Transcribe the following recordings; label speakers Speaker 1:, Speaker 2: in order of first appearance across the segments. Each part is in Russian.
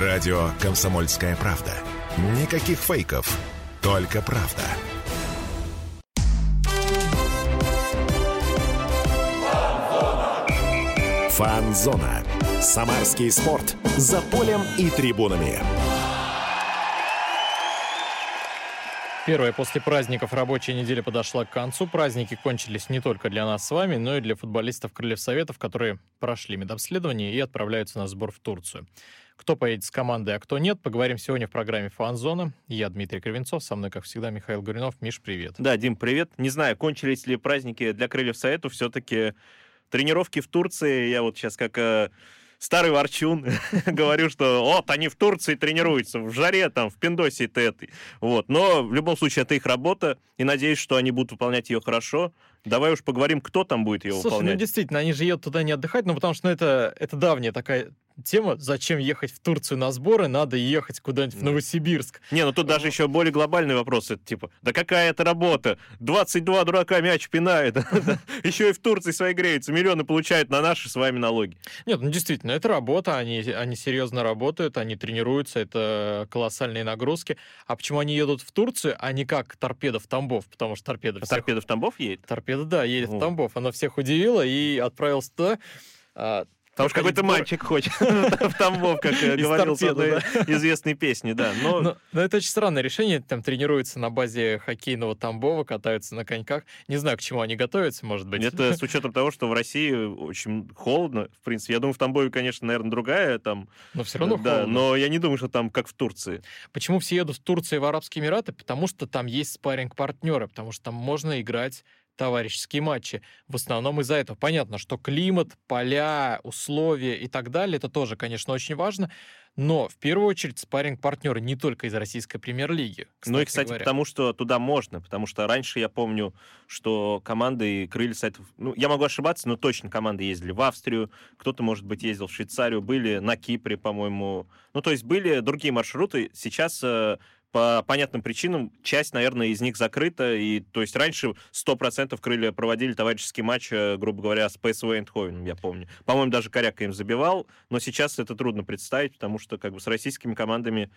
Speaker 1: Радио «Комсомольская правда». Никаких фейков, только правда. Фанзона. Самарский спорт. За полем и трибунами.
Speaker 2: Первая после праздников рабочая неделя подошла к концу. Праздники кончились не только для нас с вами, но и для футболистов Крыльев Советов, которые прошли медобследование и отправляются на сбор в Турцию. Кто поедет с командой, а кто нет, поговорим сегодня в программе «Фанзона». Я Дмитрий Кривенцов, со мной, как всегда, Михаил Гуринов. Миш, привет.
Speaker 3: Да, Дим, привет. Не знаю, кончились ли праздники для Крыльев Советов, все-таки тренировки в Турции, я вот сейчас как э, старый ворчун говорю, что вот они в Турции тренируются, в жаре там, в Пиндосе это это. Вот. Но в любом случае это их работа, и надеюсь, что они будут выполнять ее хорошо. Давай уж поговорим, кто там будет ее
Speaker 2: Слушай, ну
Speaker 3: выполнять.
Speaker 2: ну действительно, они же едут туда не отдыхать, ну потому что ну, это, это давняя такая тема, зачем ехать в Турцию на сборы, надо ехать куда-нибудь в Новосибирск.
Speaker 3: Не, ну тут даже еще более глобальный вопрос. Это типа, да какая это работа? 22 дурака мяч пинает. Еще и в Турции свои греются. Миллионы получают на наши с вами налоги.
Speaker 2: Нет, ну действительно, это работа, они, они серьезно работают, они тренируются, это колоссальные нагрузки. А почему они едут в Турцию, а не как торпеда в Тамбов? Потому что торпеда всех...
Speaker 3: Торпеда в Тамбов едет?
Speaker 2: Торпеда, да, едет
Speaker 3: О.
Speaker 2: в Тамбов. Она всех удивила и отправился туда. А,
Speaker 3: Потому что какой-то мальчик хочет в Тамбов, как э, говорил
Speaker 2: торпеды,
Speaker 3: одной известной песни, да. Но
Speaker 2: это очень странное решение. Там тренируются на базе хоккейного Тамбова, катаются на коньках. Не знаю, к чему они готовятся, может быть.
Speaker 3: это с учетом того, что в России очень холодно, в принципе. Я думаю, в Тамбове, конечно, наверное, другая там.
Speaker 2: Но все равно
Speaker 3: да,
Speaker 2: холодно.
Speaker 3: но я не думаю, что там как в Турции.
Speaker 2: Почему все едут в Турцию и в Арабские Эмираты? Потому что там есть спарринг-партнеры, потому что там можно играть товарищеские матчи. В основном из-за этого. Понятно, что климат, поля, условия и так далее, это тоже, конечно, очень важно. Но в первую очередь спарринг-партнеры не только из российской премьер-лиги.
Speaker 3: ну и, кстати,
Speaker 2: говоря.
Speaker 3: потому что туда можно, потому что раньше я помню, что команды крылья сайтов, ну, я могу ошибаться, но точно команды ездили в Австрию, кто-то, может быть, ездил в Швейцарию, были на Кипре, по-моему. Ну, то есть были другие маршруты. Сейчас э, по понятным причинам часть, наверное, из них закрыта. И, то есть раньше 100% крылья проводили товарищеский матч, э, грубо говоря, с ПСВ Эйндховеном, я помню. По-моему, даже Коряка им забивал, но сейчас это трудно представить, потому что как бы с российскими командами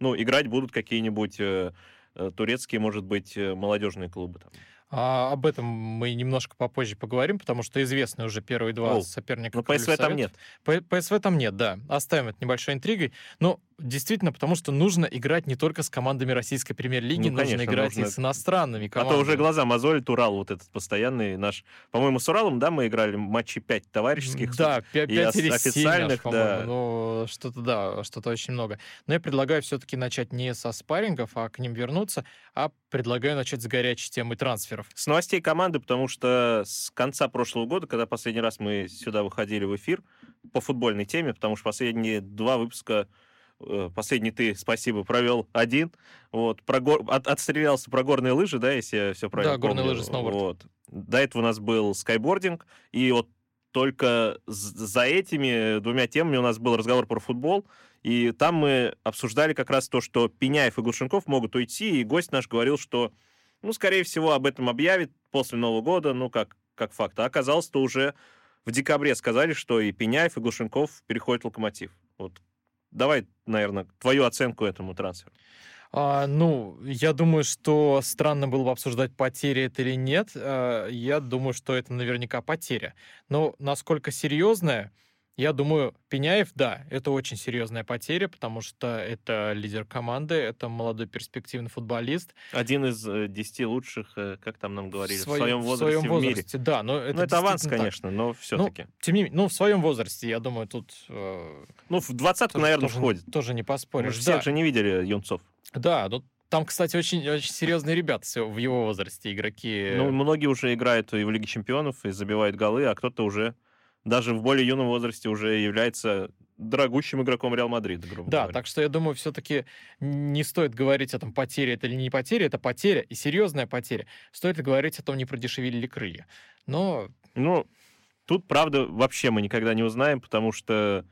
Speaker 3: ну, играть будут какие-нибудь э, э, турецкие, может быть, э, молодежные клубы. Там.
Speaker 2: А об этом мы немножко попозже поговорим, потому что известны уже первые два
Speaker 3: О,
Speaker 2: соперника.
Speaker 3: Но
Speaker 2: Крыльев
Speaker 3: ПСВ там нет.
Speaker 2: П- ПСВ там нет, да. Оставим это небольшой интригой. Но действительно, потому что нужно играть не только с командами российской премьер-лиги,
Speaker 3: Ну,
Speaker 2: нужно
Speaker 3: конечно,
Speaker 2: играть и
Speaker 3: нужно.
Speaker 2: с иностранными
Speaker 3: А
Speaker 2: командами.
Speaker 3: то уже глаза мозолит Урал, вот этот постоянный наш. По-моему, с Уралом, да, мы играли матчи 5 товарищеских.
Speaker 2: Да, пя-
Speaker 3: и
Speaker 2: пять
Speaker 3: ос-
Speaker 2: или семь,
Speaker 3: официальных,
Speaker 2: аж, по-моему.
Speaker 3: да.
Speaker 2: Ну, что-то, да, что-то очень много. Но я предлагаю все-таки начать не со спаррингов, а к ним вернуться, а предлагаю начать с горячей темы трансферов.
Speaker 3: С новостей команды, потому что с конца прошлого года, когда последний раз мы сюда выходили в эфир по футбольной теме, потому что последние два выпуска Последний ты, спасибо, провел один. Вот, про гор- от- отстрелялся про горные лыжи, да, если я все правильно
Speaker 2: Да, горные
Speaker 3: помню.
Speaker 2: лыжи, сноуборд.
Speaker 3: Вот. До этого у нас был скайбординг, и вот только за этими двумя темами у нас был разговор про футбол, и там мы обсуждали как раз то, что Пеняев и Глушенков могут уйти, и гость наш говорил, что, ну, скорее всего, об этом объявит после Нового года, ну, как, как факт. А оказалось-то уже в декабре сказали, что и Пеняев, и Глушенков переходят в Локомотив. Вот давай, наверное, твою оценку этому трансферу.
Speaker 2: А, ну, я думаю, что странно было бы обсуждать, потеря это или нет. А, я думаю, что это наверняка потеря. Но насколько серьезная, я думаю, Пеняев, да, это очень серьезная потеря, потому что это лидер команды, это молодой перспективный футболист.
Speaker 3: Один из э, десяти лучших, э, как там нам говорили, в
Speaker 2: своем-
Speaker 3: своем возрасте в,
Speaker 2: своем
Speaker 3: мире.
Speaker 2: возрасте, да. Но это,
Speaker 3: ну, это аванс,
Speaker 2: так.
Speaker 3: конечно, но все-таки.
Speaker 2: Тем не менее, ну, в своем возрасте, я думаю, тут э,
Speaker 3: Ну, в двадцатку, наверное,
Speaker 2: тоже,
Speaker 3: входит.
Speaker 2: тоже не
Speaker 3: Мы
Speaker 2: поспоришь.
Speaker 3: же
Speaker 2: да.
Speaker 3: всех же не видели юнцов.
Speaker 2: Да, ну там, кстати, очень, очень серьезные ребята в его возрасте, игроки.
Speaker 3: Ну, многие уже играют и в Лиге Чемпионов, и забивают голы, а кто-то уже даже в более юном возрасте уже является дорогущим игроком Реал Мадрида, грубо
Speaker 2: Да,
Speaker 3: говоря.
Speaker 2: так что я думаю, все-таки не стоит говорить о том, потеря это или не потеря, это потеря и серьезная потеря. Стоит ли говорить о том, не продешевили ли крылья. Но
Speaker 3: Ну, тут, правда, вообще мы никогда не узнаем, потому что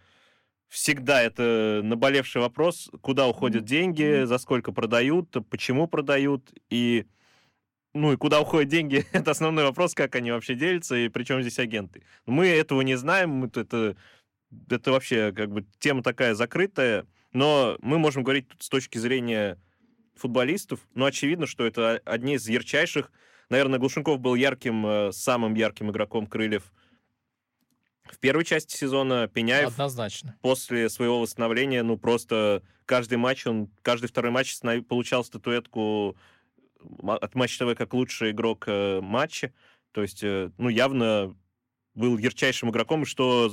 Speaker 3: всегда это наболевший вопрос, куда уходят деньги, за сколько продают, почему продают, и ну и куда уходят деньги, это основной вопрос, как они вообще делятся, и причем здесь агенты. Мы этого не знаем, мы- это, это вообще как бы тема такая закрытая, Но мы можем говорить тут с точки зрения футболистов, но очевидно, что это одни из ярчайших. Наверное, Глушенков был ярким, э, самым ярким игроком Крыльев в первой части сезона. Пеняев
Speaker 2: Однозначно.
Speaker 3: после своего восстановления, ну, просто каждый матч, он, каждый второй матч получал статуэтку от Матч ТВ как лучший игрок э, матча. То есть, э, ну, явно был ярчайшим игроком, что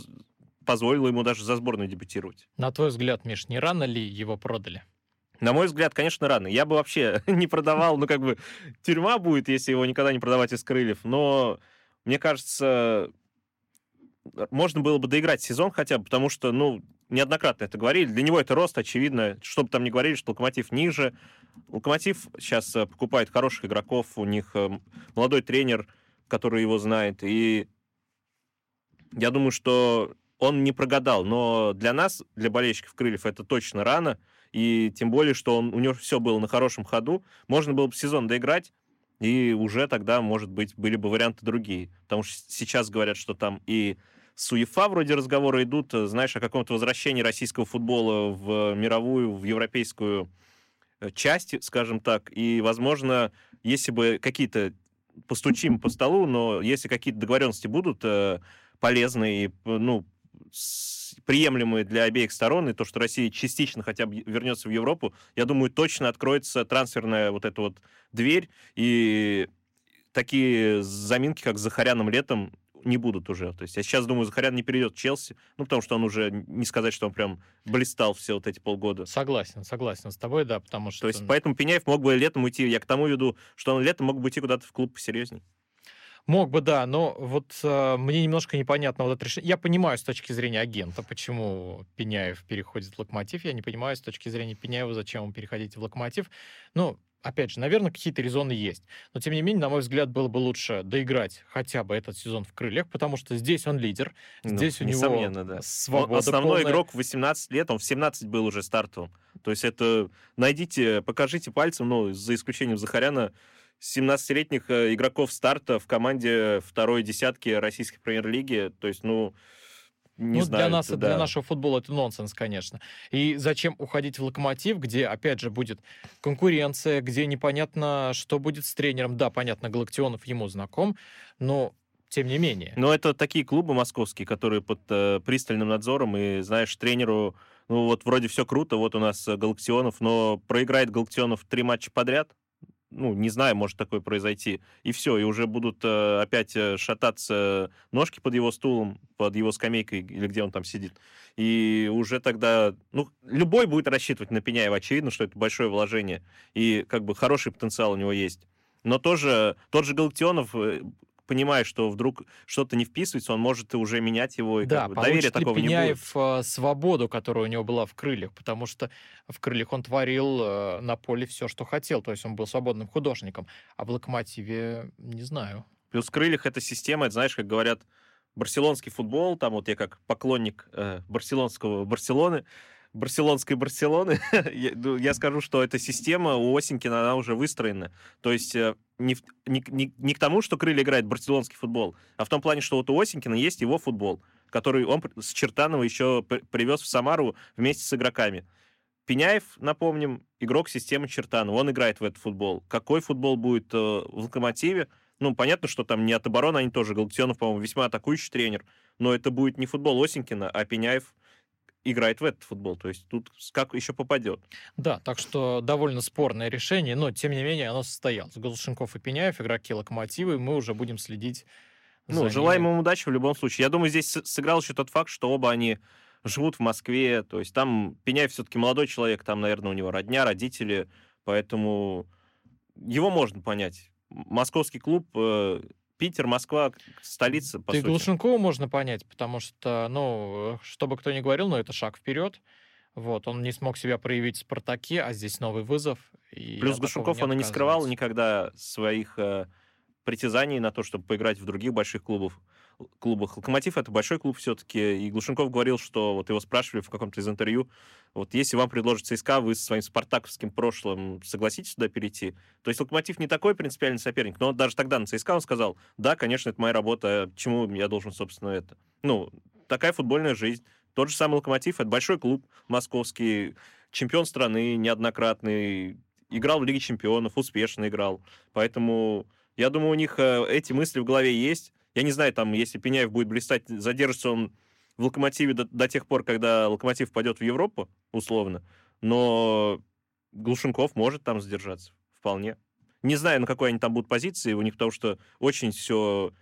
Speaker 3: позволило ему даже за сборную дебютировать.
Speaker 2: На твой взгляд, Миш, не рано ли его продали?
Speaker 3: На мой взгляд, конечно, рано. Я бы вообще не продавал, ну, как бы, тюрьма будет, если его никогда не продавать из крыльев. Но, мне кажется, можно было бы доиграть сезон хотя бы, потому что, ну, неоднократно это говорили. Для него это рост, очевидно. Что бы там ни говорили, что Локомотив ниже. Локомотив сейчас э, покупает хороших игроков. У них э, молодой тренер, который его знает. И я думаю, что он не прогадал. Но для нас, для болельщиков Крыльев, это точно рано. И тем более, что он, у него все было на хорошем ходу. Можно было бы сезон доиграть, и уже тогда, может быть, были бы варианты другие. Потому что сейчас говорят, что там и с УЕФА вроде разговоры идут, э, знаешь, о каком-то возвращении российского футбола в мировую, в европейскую э, часть, скажем так. И, возможно, если бы какие-то постучим по столу, но если какие-то договоренности будут э, полезные и, ну, приемлемые для обеих сторон, и то, что Россия частично хотя бы вернется в Европу, я думаю, точно откроется трансферная вот эта вот дверь, и такие заминки, как с Захаряном летом, не будут уже. То есть я сейчас думаю, Захарян не перейдет в Челси, ну, потому что он уже, не сказать, что он прям блистал все вот эти полгода.
Speaker 2: Согласен, согласен с тобой, да, потому что...
Speaker 3: То есть поэтому Пеняев мог бы летом уйти, я к тому веду, что он летом мог бы уйти куда-то в клуб посерьезней.
Speaker 2: Мог бы, да, но вот э, мне немножко непонятно вот это решение. Я понимаю с точки зрения агента, почему Пеняев переходит в Локомотив. Я не понимаю с точки зрения Пеняева, зачем ему переходить в Локомотив. Ну, опять же, наверное, какие-то резоны есть. Но, тем не менее, на мой взгляд, было бы лучше доиграть хотя бы этот сезон в крыльях, потому что здесь он лидер,
Speaker 3: Ну,
Speaker 2: здесь у него
Speaker 3: да. Он
Speaker 2: свобода
Speaker 3: основной
Speaker 2: полная.
Speaker 3: игрок в 18 лет, он в 17 был уже стартовым. То есть это найдите, покажите пальцем, ну, за исключением Захаряна, 17-летних э, игроков старта в команде второй десятки российской премьер-лиги. То есть, ну, не
Speaker 2: ну,
Speaker 3: знаю.
Speaker 2: для нас,
Speaker 3: это
Speaker 2: для
Speaker 3: да.
Speaker 2: нашего футбола это нонсенс, конечно. И зачем уходить в локомотив, где, опять же, будет конкуренция, где непонятно, что будет с тренером. Да, понятно, Галактионов ему знаком, но тем не менее.
Speaker 3: Но это такие клубы московские, которые под э, пристальным надзором, и, знаешь, тренеру, ну, вот вроде все круто, вот у нас э, Галактионов, но проиграет Галактионов три матча подряд, ну, не знаю, может такое произойти, и все, и уже будут э, опять э, шататься ножки под его стулом, под его скамейкой, или где он там сидит, и уже тогда, ну, любой будет рассчитывать на Пеняева, очевидно, что это большое вложение, и как бы хороший потенциал у него есть. Но тоже тот же Галактионов, э, понимая, что вдруг что-то не вписывается, он может и уже менять его, и
Speaker 2: Да,
Speaker 3: как бы доверия такого не будет.
Speaker 2: Пеняев э, свободу, которая у него была в крыльях, потому что в крыльях он творил э, на поле все, что хотел, то есть он был свободным художником, а в локомотиве не знаю.
Speaker 3: Плюс в крыльях эта система, это знаешь, как говорят, барселонский футбол, там вот я как поклонник э, барселонского Барселоны, барселонской Барселоны, я, ну, я скажу, что эта система у Осенькина, она уже выстроена. То есть э, не, не, не- не к тому, что крылья играет барселонский футбол, а в том плане, что вот у Осенькина есть его футбол, который он с Чертанова еще при- привез в Самару вместе с игроками. Пеняев, напомним, игрок системы Чертанова. Он играет в этот футбол. Какой футбол будет э, в «Локомотиве»? Ну, понятно, что там не от обороны, они тоже. Галактионов, по-моему, весьма атакующий тренер. Но это будет не футбол Осенькина, а Пеняев играет в этот футбол. То есть тут как еще попадет.
Speaker 2: Да, так что довольно спорное решение, но тем не менее оно состоялось. Голушенков и Пеняев, игроки локомотива, и мы уже будем следить
Speaker 3: Ну,
Speaker 2: за
Speaker 3: желаем
Speaker 2: ними.
Speaker 3: им удачи в любом случае. Я думаю, здесь сыграл еще тот факт, что оба они живут в Москве. То есть там Пеняев все-таки молодой человек, там, наверное, у него родня, родители. Поэтому его можно понять. Московский клуб, э, Питер, Москва, столица, по
Speaker 2: и
Speaker 3: сути.
Speaker 2: Глушенкова можно понять, потому что, ну, что бы кто ни говорил, но это шаг вперед. Вот, он не смог себя проявить в «Спартаке», а здесь новый вызов. и
Speaker 3: Плюс Глушенков, он и не скрывал никогда своих э, притязаний на то, чтобы поиграть в других больших клубов. Клубах. Локомотив это большой клуб все-таки, и Глушенков говорил, что вот его спрашивали в каком-то из интервью, вот если вам предложат ЦСКА, вы со своим спартаковским прошлым согласитесь сюда перейти? То есть Локомотив не такой принципиальный соперник, но даже тогда на ЦСКА он сказал, да, конечно, это моя работа, чему я должен, собственно, это? Ну, такая футбольная жизнь. Тот же самый «Локомотив» — это большой клуб московский, чемпион страны неоднократный, играл в Лиге чемпионов, успешно играл. Поэтому я думаю, у них э, эти мысли в голове есть. Я не знаю, там, если Пеняев будет блистать, задержится он в «Локомотиве» до, до тех пор, когда «Локомотив» пойдет в Европу, условно. Но Глушенков может там задержаться, вполне. Не знаю, на какой они там будут позиции у них, потому что очень все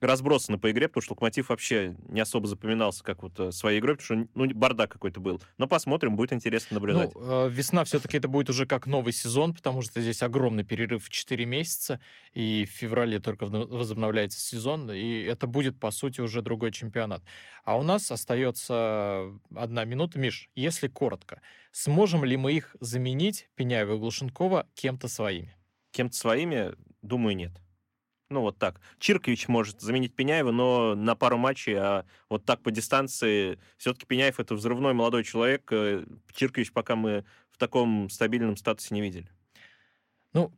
Speaker 3: разбросаны по игре, потому что Локомотив вообще не особо запоминался как вот э, своей игрой, потому что ну, бардак какой-то был. Но посмотрим, будет интересно наблюдать.
Speaker 2: Ну, э, весна все-таки это будет уже как новый сезон, потому что здесь огромный перерыв в 4 месяца, и в феврале только возобновляется сезон, и это будет, по сути, уже другой чемпионат. А у нас остается одна минута. Миш, если коротко, сможем ли мы их заменить, Пеняева и Глушенкова, кем-то своими?
Speaker 3: Кем-то своими, думаю, нет. Ну, вот так. Чиркович может заменить Пеняева, но на пару матчей, а вот так по дистанции, все-таки Пеняев это взрывной молодой человек. Э, Чиркович пока мы в таком стабильном статусе не видели.
Speaker 2: Ну,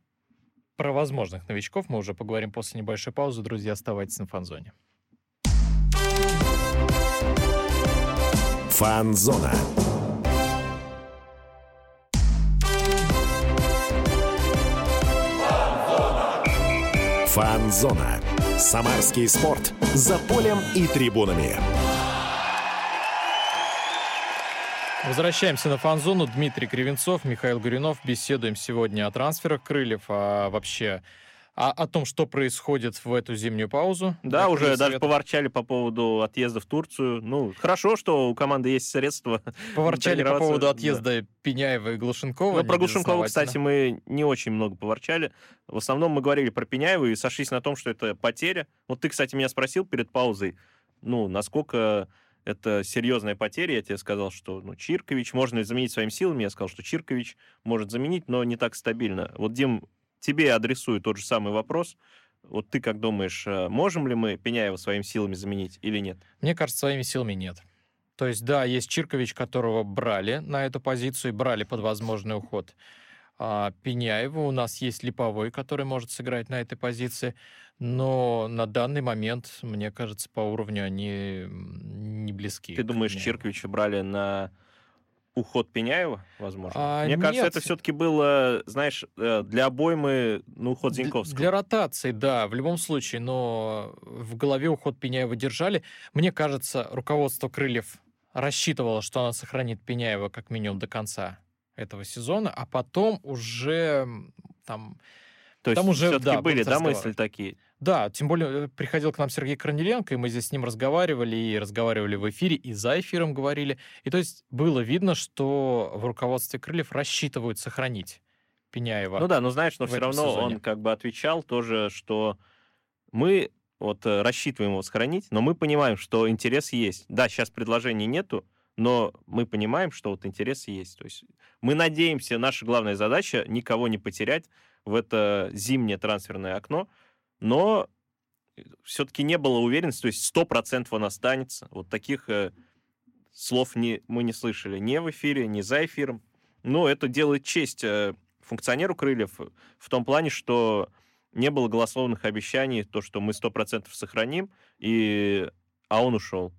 Speaker 2: про возможных новичков мы уже поговорим после небольшой паузы. Друзья, оставайтесь на фанзоне.
Speaker 1: Фанзона. Фанзона. Самарский спорт. За полем и трибунами.
Speaker 2: Возвращаемся на фан-зону. Дмитрий Кривенцов, Михаил Гуринов. Беседуем сегодня о трансферах крыльев, а вообще а о том, что происходит в эту зимнюю паузу.
Speaker 3: Да, уже даже совета. поворчали по поводу отъезда в Турцию. Ну, хорошо, что у команды есть средства.
Speaker 2: Поворчали по поводу отъезда да. Пеняева и Глушенкова.
Speaker 3: Ну, про Глушенкова, кстати, мы не очень много поворчали. В основном мы говорили про Пеняева и сошлись на том, что это потеря. Вот ты, кстати, меня спросил перед паузой, ну, насколько это серьезная потеря. Я тебе сказал, что ну, Чиркович можно заменить своими силами. Я сказал, что Чиркович может заменить, но не так стабильно. Вот, Дим, тебе адресую тот же самый вопрос. Вот ты как думаешь, э, можем ли мы Пеняева своими силами заменить или нет?
Speaker 2: Мне кажется, своими силами нет. То есть, да, есть Чиркович, которого брали на эту позицию и брали под возможный уход. А Пеняева у нас есть Липовой, который может сыграть на этой позиции. Но на данный момент, мне кажется, по уровню они не близки.
Speaker 3: Ты думаешь, Чирковича брали на уход Пеняева, возможно? А, Мне нет. кажется, это все-таки было, знаешь, э, для обоймы, ну, уход Зиньковского.
Speaker 2: Для ротации, да, в любом случае, но в голове уход Пеняева держали. Мне кажется, руководство Крыльев рассчитывало, что она сохранит Пеняева как минимум до конца этого сезона, а потом уже там...
Speaker 3: То есть там уже, все-таки да, были, да, мысли такие?
Speaker 2: Да, тем более э, приходил к нам Сергей Корнеленко, и мы здесь с ним разговаривали, и разговаривали в эфире, и за эфиром говорили. И то есть было видно, что в руководстве Крыльев рассчитывают сохранить Пеняева.
Speaker 3: Ну да, но знаешь, но все равно сезоне. он как бы отвечал тоже, что мы вот э, рассчитываем его сохранить, но мы понимаем, что интерес есть. Да, сейчас предложений нету, но мы понимаем, что вот интерес есть. То есть мы надеемся, наша главная задача никого не потерять в это зимнее трансферное окно, но все-таки не было уверенности, то есть 100% он останется. Вот таких э, слов не, мы не слышали ни в эфире, ни за эфиром. Но это делает честь э, функционеру Крыльев в том плане, что не было голословных обещаний, то, что мы 100% сохраним, и... а он ушел.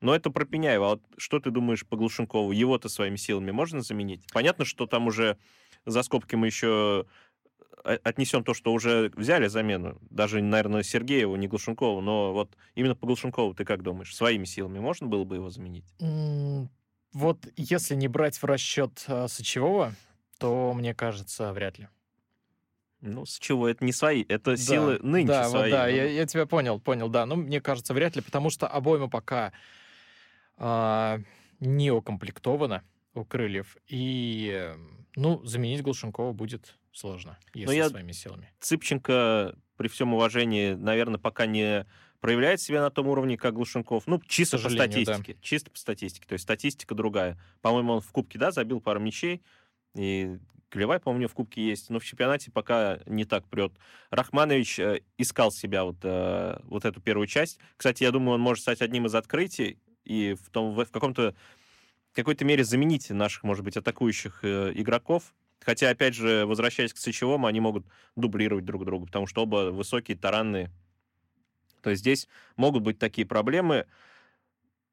Speaker 3: Но это про Пеняева. А вот что ты думаешь по Глушенкову? Его-то своими силами можно заменить? Понятно, что там уже за скобки мы еще отнесем то, что уже взяли замену, даже, наверное, Сергееву, не Глушенкову, но вот именно по Глушенкову ты как думаешь, своими силами можно было бы его заменить?
Speaker 2: Вот если не брать в расчет а, Сычевого, то, мне кажется, вряд ли.
Speaker 3: Ну, с чего? Это не свои, это да, силы нынче
Speaker 2: да,
Speaker 3: свои.
Speaker 2: Вот, да, я, я тебя понял, понял, да. Но мне кажется, вряд ли, потому что обойма пока а, не укомплектована у крыльев. И, ну, заменить Глушенкова будет сложно, если я... своими силами.
Speaker 3: Цыпченко, при всем уважении, наверное, пока не проявляет себя на том уровне, как Глушенков. Ну, чисто по статистике. Да. Чисто по статистике. То есть статистика другая. По-моему, он в Кубке, да, забил пару мячей. И Клевай, по-моему, в Кубке есть. Но в чемпионате пока не так прет. Рахманович э, искал себя вот, э, вот эту первую часть. Кстати, я думаю, он может стать одним из открытий и в, том, в, в каком-то какой-то мере заменить наших, может быть, атакующих э, игроков. Хотя, опять же, возвращаясь к Сычевому, они могут дублировать друг друга, потому что оба высокие, таранные. То есть здесь могут быть такие проблемы.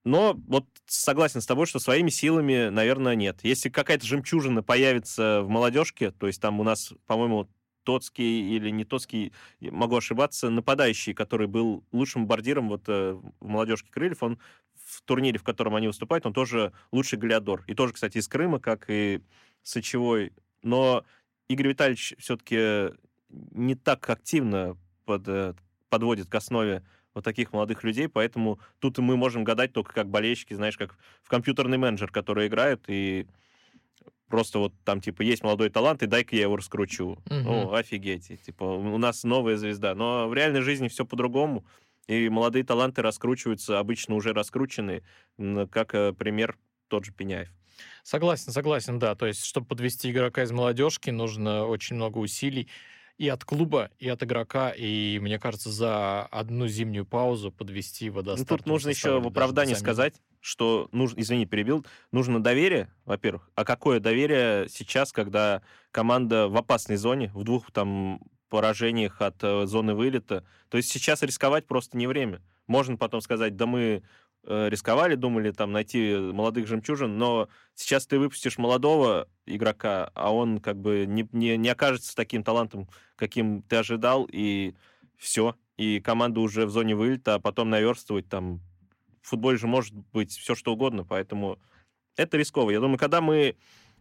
Speaker 3: Но вот согласен с тобой, что своими силами, наверное, нет. Если какая-то жемчужина появится в молодежке, то есть там у нас, по-моему, Тоцкий или не Тоцкий, могу ошибаться, нападающий, который был лучшим бомбардиром вот э, в молодежке Крыльев, он в турнире, в котором они выступают, он тоже лучший галиадор. И тоже, кстати, из Крыма, как и Сочевой. Но Игорь Витальевич все-таки не так активно под, э, подводит к основе вот таких молодых людей, поэтому тут мы можем гадать только как болельщики, знаешь, как в компьютерный менеджер, который играет, и просто вот там, типа, есть молодой талант, и дай-ка я его раскручу. Угу. Ну, офигеть. Типа, у нас новая звезда. Но в реальной жизни все по-другому, и молодые таланты раскручиваются, обычно уже раскручены, как э, пример тот же Пеняев.
Speaker 2: Согласен, согласен, да. То есть, чтобы подвести игрока из молодежки, нужно очень много усилий и от клуба, и от игрока, и, мне кажется, за одну зимнюю паузу подвести его до
Speaker 3: ну, Тут нужно еще в оправдании сказать, что нужно, извини, перебил, нужно доверие, во-первых. А какое доверие сейчас, когда команда в опасной зоне, в двух там поражениях от э, зоны вылета? То есть сейчас рисковать просто не время. Можно потом сказать, да мы рисковали, думали там найти молодых жемчужин, но сейчас ты выпустишь молодого игрока, а он как бы не, не, не окажется таким талантом, каким ты ожидал, и все. И команда уже в зоне вылета, а потом наверстывать там. В футболе же может быть все что угодно, поэтому это рисково. Я думаю, когда мы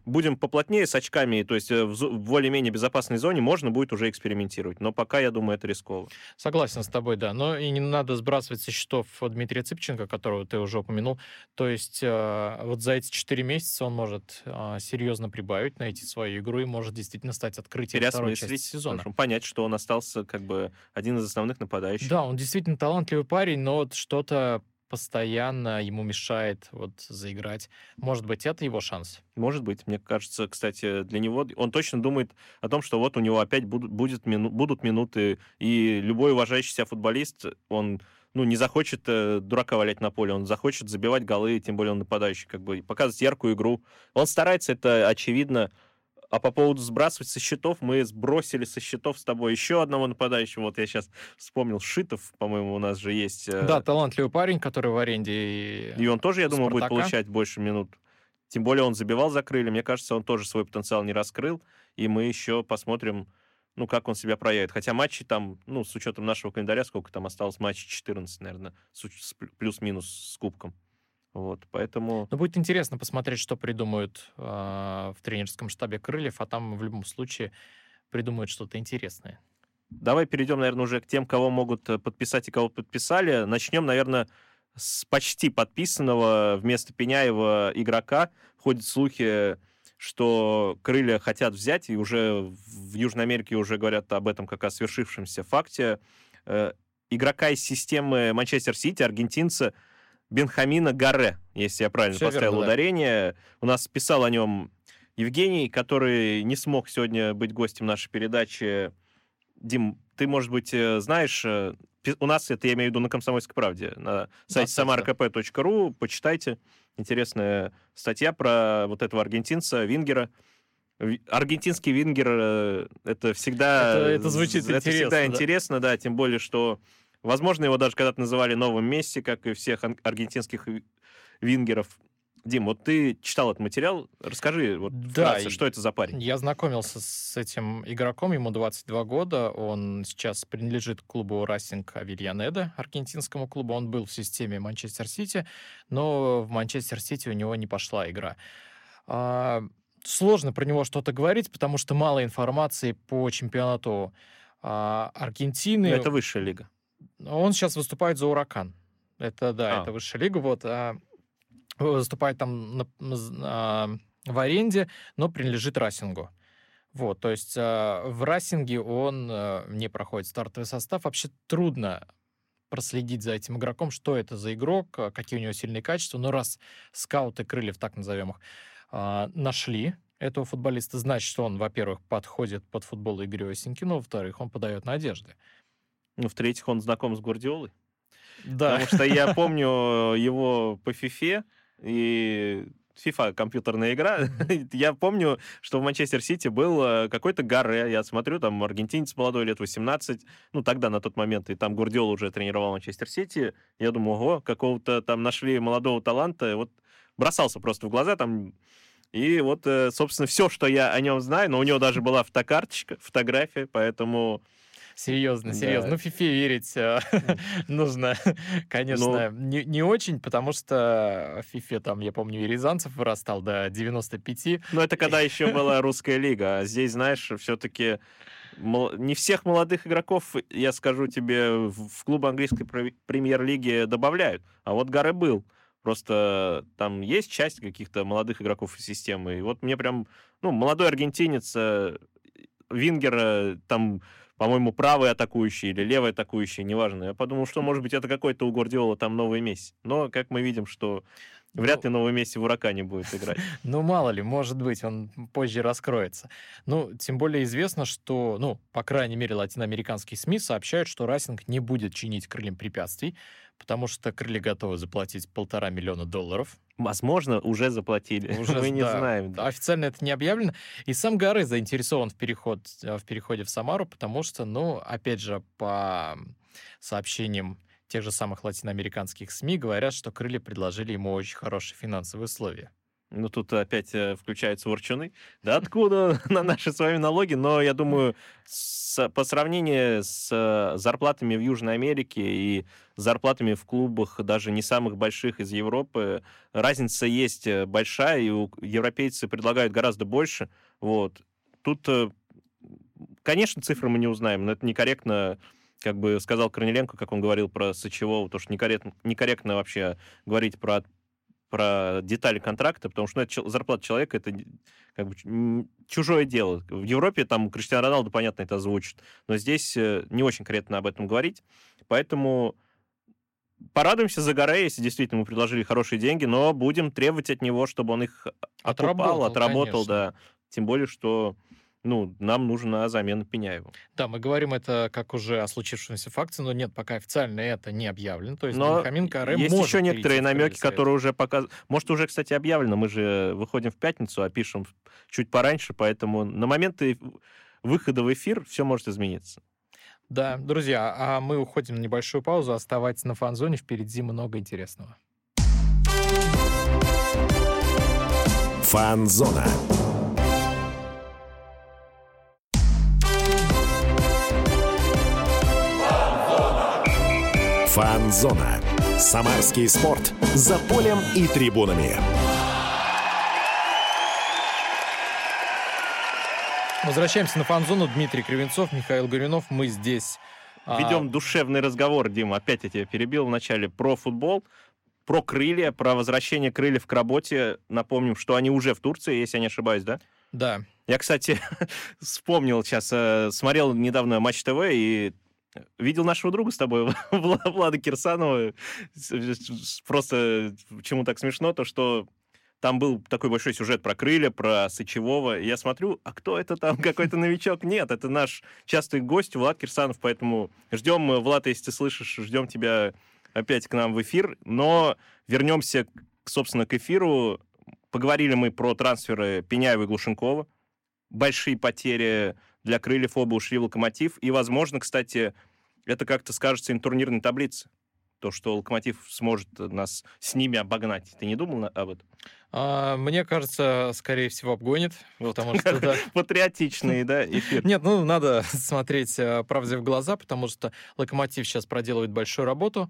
Speaker 3: будем поплотнее с очками, то есть э, в более-менее безопасной зоне, можно будет уже экспериментировать. Но пока, я думаю, это рисково.
Speaker 2: Согласен с тобой, да. Но и не надо сбрасывать со счетов Дмитрия Цыпченко, которого ты уже упомянул. То есть э, вот за эти четыре месяца он может э, серьезно прибавить, найти свою игру и может действительно стать открытием второй части сезона.
Speaker 3: Можем понять, что он остался как бы один из основных нападающих.
Speaker 2: Да, он действительно талантливый парень, но вот что-то постоянно ему мешает вот заиграть. Может быть, это его шанс?
Speaker 3: Может быть. Мне кажется, кстати, для него... Он точно думает о том, что вот у него опять будут, будет мину, будут минуты, и любой уважающий себя футболист, он ну, не захочет э, дурака валять на поле, он захочет забивать голы, тем более он нападающий, как бы показывать яркую игру. Он старается, это очевидно, а по поводу сбрасывать со счетов, мы сбросили со счетов с тобой еще одного нападающего. Вот я сейчас вспомнил, Шитов, по-моему, у нас же есть.
Speaker 2: Э, да, талантливый парень, который в аренде.
Speaker 3: И, и он тоже, я думаю, будет получать больше минут. Тем более он забивал за крылья. Мне кажется, он тоже свой потенциал не раскрыл. И мы еще посмотрим, ну, как он себя проявит. Хотя матчи там, ну, с учетом нашего календаря, сколько там осталось, матчей 14, наверное, плюс-минус с кубком. Вот, поэтому...
Speaker 2: Ну, будет интересно посмотреть, что придумают э, в тренерском штабе Крыльев, а там в любом случае придумают что-то интересное.
Speaker 3: Давай перейдем, наверное, уже к тем, кого могут э, подписать и кого подписали. Начнем, наверное, с почти подписанного вместо Пеняева игрока. Ходят слухи, что крылья хотят взять, и уже в Южной Америке уже говорят об этом как о свершившемся факте. Э, игрока из системы Манчестер Сити, аргентинца, Бенхамина Гаре, если я правильно Все поставил верно, ударение. Да. У нас писал о нем Евгений, который не смог сегодня быть гостем нашей передачи. Дим, ты, может быть, э, знаешь, э, у нас это, я имею в виду, на «Комсомольской правде», на сайте да, samarkp.ru, почитайте. Интересная статья про вот этого аргентинца, Вингера. Аргентинский Вингер, э, это всегда...
Speaker 2: Это, это звучит это интересно.
Speaker 3: всегда да. интересно, да, тем более, что Возможно, его даже когда-то называли новым Месси, как и всех аргентинских вингеров. Дим, вот ты читал этот материал, расскажи, вот да, вкратце, что это за парень?
Speaker 2: Я знакомился с этим игроком, ему 22 года, он сейчас принадлежит клубу Растинг Авильянеда, аргентинскому клубу, он был в системе Манчестер Сити, но в Манчестер Сити у него не пошла игра. А, сложно про него что-то говорить, потому что мало информации по чемпионату а, Аргентины.
Speaker 3: Но это высшая лига.
Speaker 2: Он сейчас выступает за Уракан. Это, да, а. это высшая лига. Вот, а, выступает там на, а, в аренде, но принадлежит Рассингу. Вот, то есть а, в Рассинге он а, не проходит стартовый состав. Вообще трудно проследить за этим игроком, что это за игрок, а, какие у него сильные качества. Но раз скауты Крыльев, так назовем их, а, нашли этого футболиста, значит, что он, во-первых, подходит под футбол Игоря Осенькина, во-вторых, он подает надежды.
Speaker 3: Ну, в-третьих, он знаком с Гвардиолой. Да. Потому что я помню его по фифе, и FIFA компьютерная игра. я помню, что в Манчестер Сити был э, какой-то Гарре. Я смотрю, там аргентинец молодой, лет 18. Ну, тогда, на тот момент, и там Гурдиол уже тренировал Манчестер Сити. Я думаю, ого, какого-то там нашли молодого таланта. Вот бросался просто в глаза там. И вот, э, собственно, все, что я о нем знаю, но у него даже была фотокарточка, фотография, поэтому
Speaker 2: Серьезно, серьезно. Да. Ну, Фифе верить э, нужно, конечно, ну, не, не очень, потому что Фифе там, я помню, и Рязанцев вырастал до 95.
Speaker 3: Ну, это когда еще была русская лига, а здесь, знаешь, все-таки не всех молодых игроков, я скажу тебе, в клуб английской премьер-лиги добавляют. А вот Гаре был. Просто там есть часть каких-то молодых игроков из системы. И вот мне прям, ну, молодой аргентинец, э, Вингер, там по-моему, правый атакующий или левый атакующий, неважно. Я подумал, что, может быть, это какой-то у Гвардиола там новый Месси. Но, как мы видим, что Вряд ну, ли новый Месси в Уракане будет играть.
Speaker 2: Ну, мало ли, может быть, он позже раскроется. Ну, тем более известно, что, ну, по крайней мере, латиноамериканские СМИ сообщают, что Райсинг не будет чинить крыльям препятствий, потому что крылья готовы заплатить полтора миллиона долларов.
Speaker 3: Возможно, уже заплатили. Уже, Мы не да, знаем.
Speaker 2: Официально это не объявлено. И сам Гары заинтересован в, переход, э, в переходе в Самару, потому что, ну, опять же, по сообщениям тех же самых латиноамериканских СМИ говорят, что крылья предложили ему очень хорошие финансовые условия.
Speaker 3: Ну, тут опять э, включаются ворчуны. Да откуда на наши с вами налоги? Но я думаю, с, по сравнению с э, зарплатами в Южной Америке и зарплатами в клубах даже не самых больших из Европы, разница есть э, большая, и европейцы предлагают гораздо больше. Вот. Тут, конечно, цифры мы не узнаем, но это некорректно как бы сказал Корнеленко, как он говорил про Сычевого, то, что некорректно, некорректно вообще говорить про, про детали контракта, потому что ну, это зарплата человека, это как бы чужое дело. В Европе там Криштиану Роналду, понятно, это озвучит, но здесь э, не очень корректно об этом говорить, поэтому порадуемся за Горе, если действительно мы предложили хорошие деньги, но будем требовать от него, чтобы он их отработал, отработал, да. Тем более, что ну, нам нужна замена Пеняева.
Speaker 2: Да, мы говорим это как уже о случившемся факте, но нет, пока официально это не объявлено. То есть но Бенхамин Каре
Speaker 3: есть еще некоторые намеки, которые уже показывают. Может, уже, кстати, объявлено. Мы же выходим в пятницу, а пишем чуть пораньше, поэтому на момент выхода в эфир все может измениться.
Speaker 2: Да, друзья, а мы уходим на небольшую паузу. Оставайтесь на фан-зоне, впереди много интересного.
Speaker 1: Фан-зона. Фан-зона. Самарский спорт. За полем и трибунами.
Speaker 2: Возвращаемся на фан-зону. Дмитрий Кривенцов, Михаил Горюнов. Мы здесь...
Speaker 3: А, Ведем а... душевный разговор, Дима. Опять я тебя перебил вначале про футбол, про крылья, про возвращение крыльев к работе. Напомним, что они уже в Турции, если я не ошибаюсь, да?
Speaker 2: Да.
Speaker 3: Я, кстати, вспомнил сейчас, э, смотрел недавно Матч ТВ, и Видел нашего друга с тобой, Влада Кирсанова. Просто чему так смешно, то что там был такой большой сюжет про крылья, про Сычевого. Я смотрю, а кто это там? Какой-то новичок? Нет, это наш частый гость Влад Кирсанов, поэтому ждем, Влад, если ты слышишь, ждем тебя опять к нам в эфир. Но вернемся, собственно, к эфиру. Поговорили мы про трансферы Пеняева и Глушенкова. Большие потери для крыльев оба ушли в Локомотив. И, возможно, кстати, это как-то скажется и на турнирной таблице. То, что Локомотив сможет нас с ними обогнать. Ты не думал об этом?
Speaker 2: А, мне кажется, скорее всего, обгонит. Потому что, да.
Speaker 3: Патриотичный, да, эфир.
Speaker 2: Нет, ну, надо смотреть э, правде в глаза, потому что Локомотив сейчас проделывает большую работу.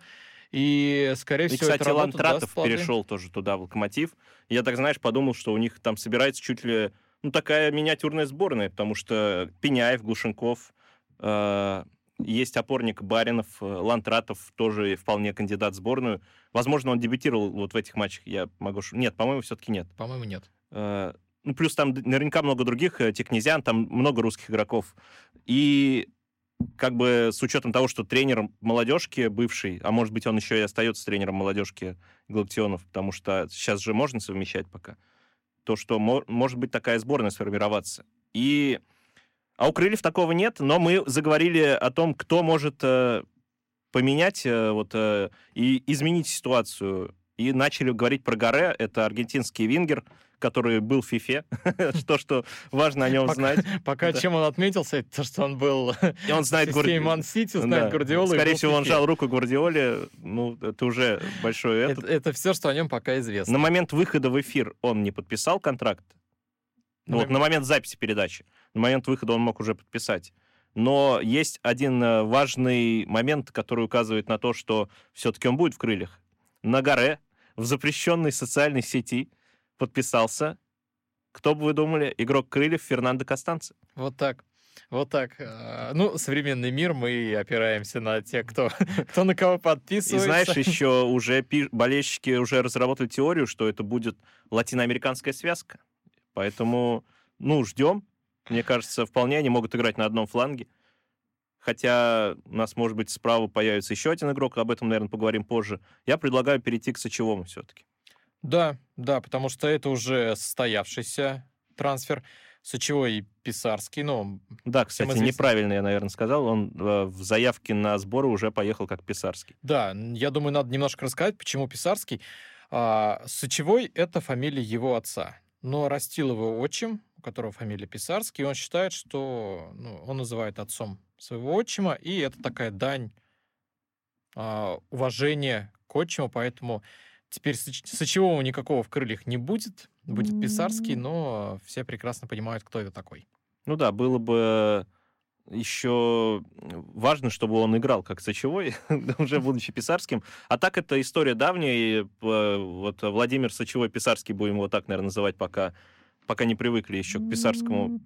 Speaker 2: И, скорее и, всего,
Speaker 3: кстати, Лантратов перешел тоже туда, в Локомотив. Я так, знаешь, подумал, что у них там собирается чуть ли ну, такая миниатюрная сборная, потому что Пеняев, Глушенков, э, есть опорник Баринов, э, Лантратов тоже вполне кандидат в сборную. Возможно, он дебютировал вот в этих матчах. Я могу... Нет, по-моему, все-таки нет.
Speaker 2: По-моему, нет.
Speaker 3: Э, ну, плюс там наверняка много других, э, Технезиан, там много русских игроков. И как бы с учетом того, что тренер молодежки бывший, а может быть, он еще и остается тренером молодежки Галактионов, потому что сейчас же можно совмещать пока то, что мо- может быть такая сборная сформироваться. И... А у Крыльев такого нет, но мы заговорили о том, кто может э, поменять э, вот, э, и изменить ситуацию и начали говорить про Гаре. Это аргентинский вингер, который был в ФИФЕ. что, что важно о нем
Speaker 2: пока,
Speaker 3: знать.
Speaker 2: Пока да. чем он отметился, это то, что он был
Speaker 3: и он знает
Speaker 2: Ман Сити, знает да. Гвардиолу.
Speaker 3: Скорее всего, он жал руку Гвардиоле. Ну, это уже большой
Speaker 2: это. Это, это все, что о нем пока известно.
Speaker 3: На момент выхода в эфир он не подписал контракт. Ну, вот на момент записи передачи. На момент выхода он мог уже подписать. Но есть один э, важный момент, который указывает на то, что все-таки он будет в крыльях. На горе, в запрещенной социальной сети, подписался, кто бы вы думали, игрок крыльев Фернандо Костанце.
Speaker 2: Вот так. Вот так. А, ну, современный мир, мы опираемся на тех, кто, кто на кого подписывается.
Speaker 3: И знаешь, еще уже болельщики уже разработали теорию, что это будет латиноамериканская связка. Поэтому, ну, ждем. Мне кажется, вполне они могут играть на одном фланге. Хотя у нас, может быть, справа появится еще один игрок, об этом, наверное, поговорим позже. Я предлагаю перейти к сочевому все-таки.
Speaker 2: Да, да, потому что это уже состоявшийся трансфер. Сочевой и Писарский, ну...
Speaker 3: Да, кстати, неправильно я, наверное, сказал. Он э, в заявке на сборы уже поехал как Писарский.
Speaker 2: Да, я думаю, надо немножко рассказать, почему Писарский. А, Сочевой — это фамилия его отца. Но растил его отчим, у которого фамилия Писарский, и он считает, что ну, он называет отцом своего отчима, и это такая дань а, уважения к отчиму, поэтому Теперь сочевого никакого в крыльях не будет, будет Писарский, но все прекрасно понимают, кто это такой.
Speaker 3: Ну да, было бы еще важно, чтобы он играл как сочевой, уже будучи писарским. А так это история давняя, и э, вот Владимир Сочевой Писарский, будем его так, наверное, называть, пока, пока не привыкли еще к писарскому.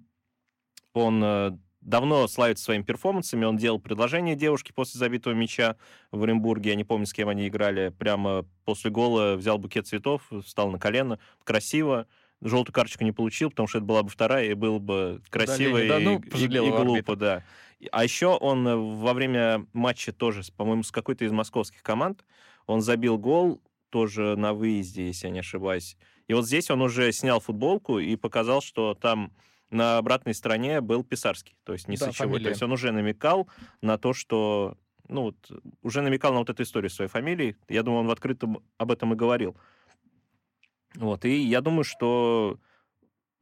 Speaker 3: Он э, давно славится своими перформансами. Он делал предложение девушке после забитого мяча в Оренбурге. Я не помню, с кем они играли. Прямо после гола взял букет цветов, встал на колено. Красиво. Желтую карточку не получил, потому что это была бы вторая, и было бы красиво да, и, ну, и, и глупо, да. А еще он э, во время матча тоже, по-моему, с какой-то из московских команд, он забил гол тоже на выезде, если я не ошибаюсь. И вот здесь он уже снял футболку и показал, что там на обратной стороне был Писарский, то есть не да. Фамилия. То есть он уже намекал на то, что... Ну, вот, уже намекал на вот эту историю своей фамилии. Я думаю, он в открытом об этом и говорил. Вот, и я думаю, что...